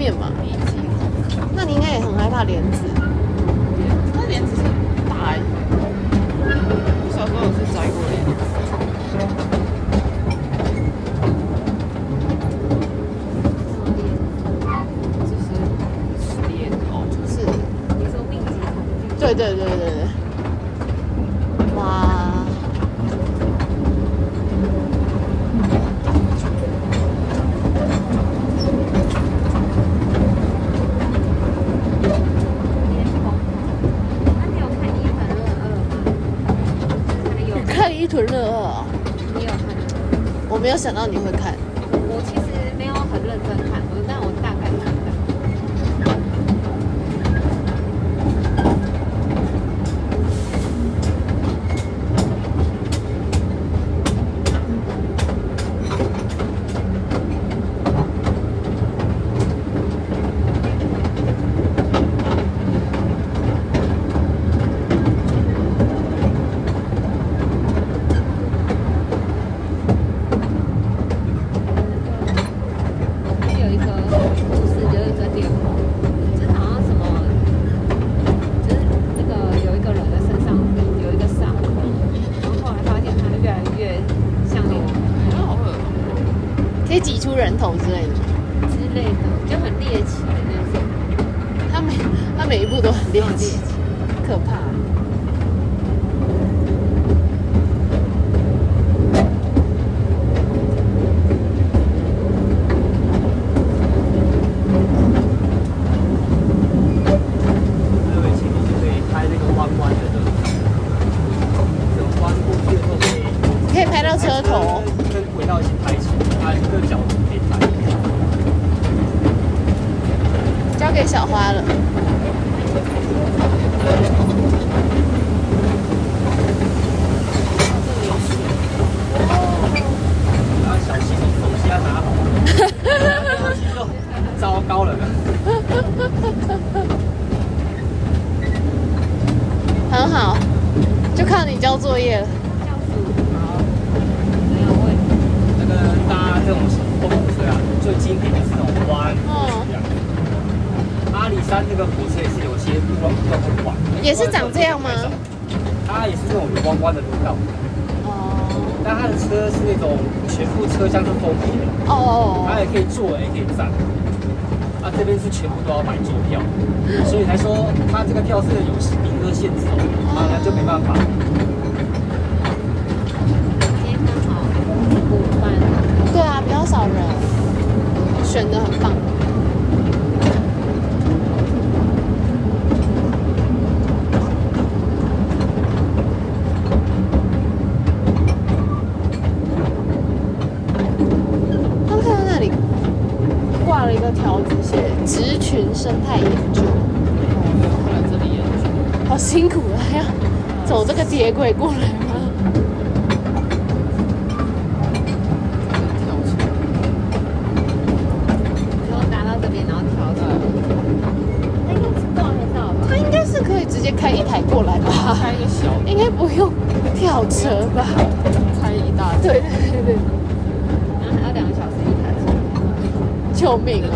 看它后面嘛。那你应该也很害怕莲子。那莲子是大一。我小时候有是摘过莲子。就是莲藕，就是。你说命集恐惧？对对对对对。屯乐二，你有看？我没有想到你会看。我其实没有很认真看，我但我大概看看。可以挤出人头之类的，之类的就很猎奇的那种。他每他每一步都很猎奇，可怕。各位前面就可以拍那个弯弯的，这种弯过去的时候可以，可以拍到车头，跟轨道一起拍起，拍一个角度可以拍。交给小花了。然后小心东西要拿好，东西就糟糕了。很好，就靠你交作业了。教书好，没有问题。那个搭这种公路车啊，最经典的是那种弯。哦。阿里山那个火车也是有些路段都很弯。也是长这样吗？它也是那种弯弯的路道。哦。但它的车是那种全部车厢是封闭的。哦。它也可以坐，也可以站。啊，这边是全部都要买坐票，所以才说它这个票是有名额限制哦，啊，那就没办法。今天刚好午饭。对啊，比较少人，选的很棒。刚看到那里挂了一个条子，写“职群生态研究”。哦，来这里研究。好辛苦啊，还要走这个铁轨过来吗？然后拿到这边，然后调整。那应该是吧？他应该是可以直接开一台过来吧？开一个小，应该不用跳车吧？开一大。对对对对。然后 还要两个小时一台车。救命啊！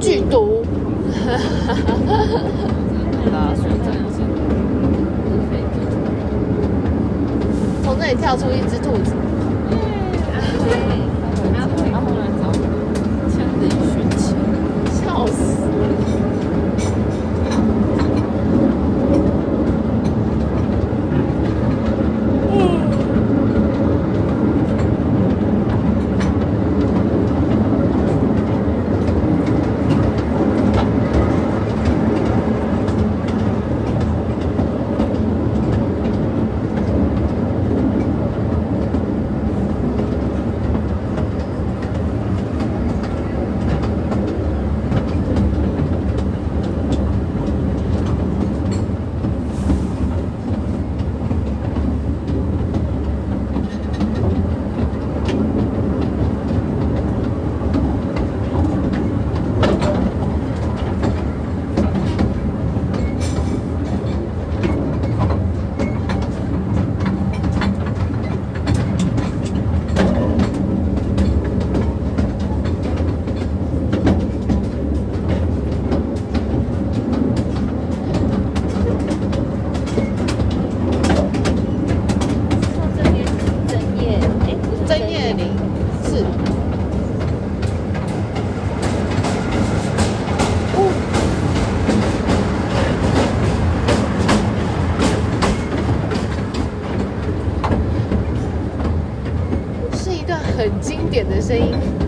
剧毒，哈哈哈，从这里跳出一只兔子。点的声音。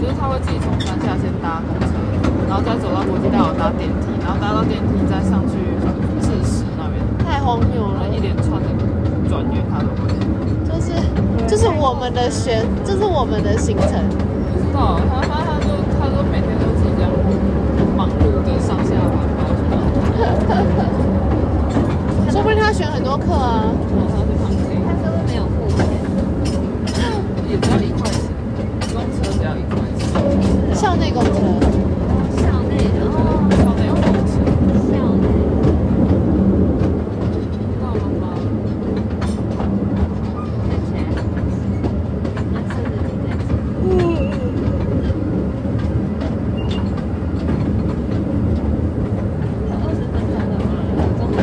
就是他会自己从山下先搭公车，然后再走到国际大楼搭电梯，然后搭到电梯再上去自十那边。太荒谬了！一连串的转运他都会。就是就是我们的学，就是我们的行程。不知道，他他他就他都每天都是这样忙碌的上下班，不知道。说不定他选很多课啊。他是旁听。他是没有付钱？也不要理。像那个公车。校内的哦，校内有公车，校内。知道了吗？看起来，那甚至停在这。有二十分钟了吗？这么快？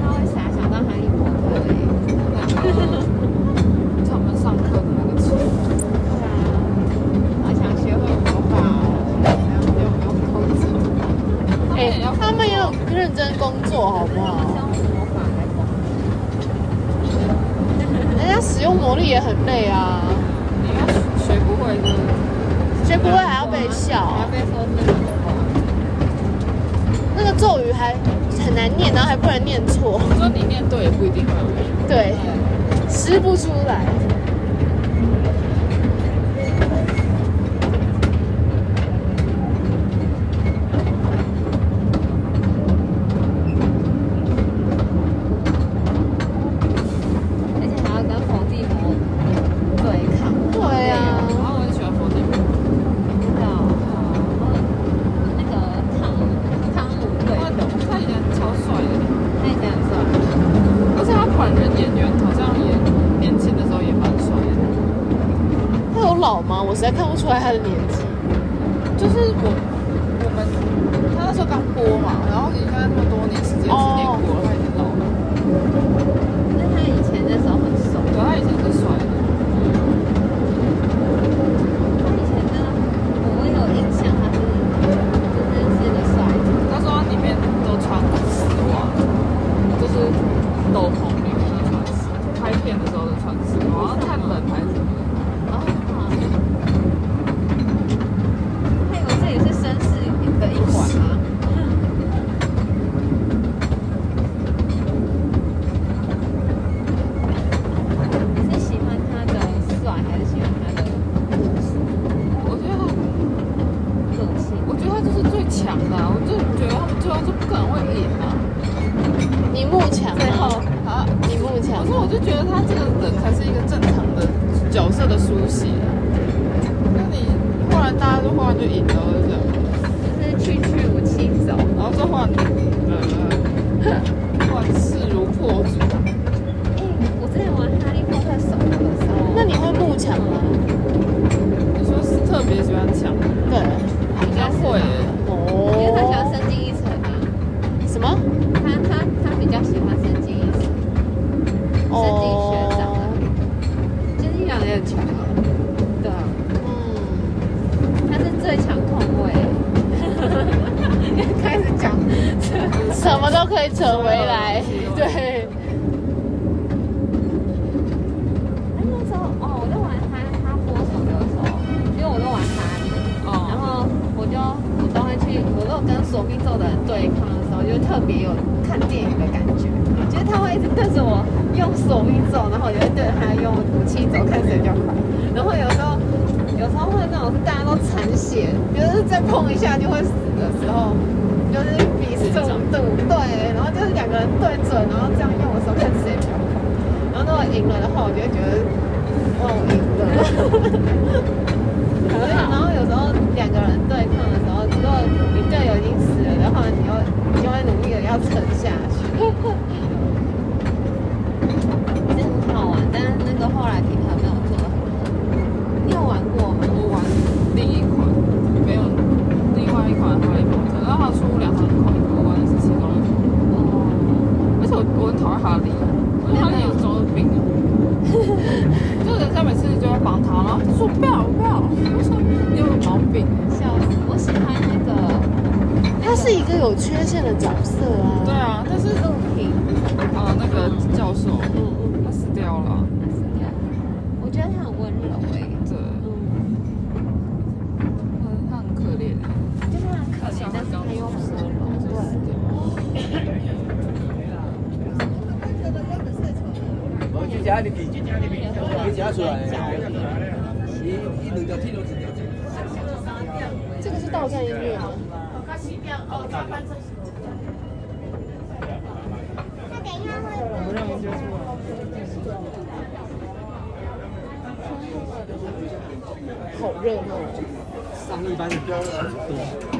他会傻想到哈利波特欸他们上课的那个车，对啊，好想学会魔法哦，然后又不用偷走。哎、他们也有认真工作，好不好？用魔法来攻人家使用魔力也很累啊，你要学不会就学不会还要被笑还。要被说是魔法。那个咒语还很难念，然后还不能念错，说你念对也不一定会有用。对，吃不出来。而且还要跟伏地魔对抗，对啊，然后我很喜欢佛地魔，知道？然后那个汤汤姆对他斗，他以前超帅的，那一点很帅。而且他本人演员好像也年轻的时候也蛮帅的。他有老吗？我实在看不出来他的年纪。就是我我们他那时候刚播嘛，然后你看那么多年时间，十年过了，他已经老了。那他以前那时候很瘦，对，他以前是帅的。他以前真的，我有印象，他是真的是个帅哥。他说他里面都穿丝袜，就是斗篷里面都穿丝，拍片的时候的穿丝袜，好像太冷还是什么。哦，他以为这也是绅士的一环吗？你是喜欢他的帅，还是喜欢他的我觉得他，个性？我觉得他就是最强的啊、我就觉得他们最后就不可能会赢啊。你慕强最后吗？啊，你慕强可是我就觉得他这个人才是一个正常的角色的书写。那你后来大家都忽然就赢了，就这样。就是区区武器走，然后就换，呃，万事如破竹。哎，我之前玩哈利波特手游的时候，那你会慕强吗？你说是特别喜欢抢，对。比较会耶。因为他喜欢哦。深津一成啊，什么？他他他比较喜欢深津一成，深津学长啊，深津学长也很强啊，对啊，嗯，他是最强控卫，开始讲什么都可以扯回来。对。哎，那时候哦，我在玩他他播手的时候，因为我都玩哈利，然，后我就我都会去，我都跟索命咒的人对抗的时候，就特别有看电影的感觉，就是他会一直对着我用索命咒，然后我就会对着他用武器走，看谁比较快。然后有时候有时候会那种大家都残血，就是再碰一下就会死的时候，就是比速度对，然后就是两个人对准，然后这样用的时候看谁比较快。然后如果赢了的话，我就会觉得哦我赢了。然后有时候两个人对抗的时候，如果你队友已经死了的话，你就你就会努力的要沉下去。其实很好玩，但是那个后来平衡没有做得很好。你有玩过吗？我玩另一款，没有另外一款哈利有缺陷的角色啊！对啊，但是陆平啊，那个教授，嗯嗯，他死掉了。他死掉。我觉得他很温柔哎。对。嗯，很可怜。就是很可怜，但是他又很温柔。对。我讲出来，你比，你讲，你比讲出。这个是盗版音乐吗？好热闹、哦，一班的标很多。